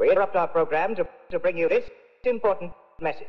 We interrupt our program to, to bring you this important message.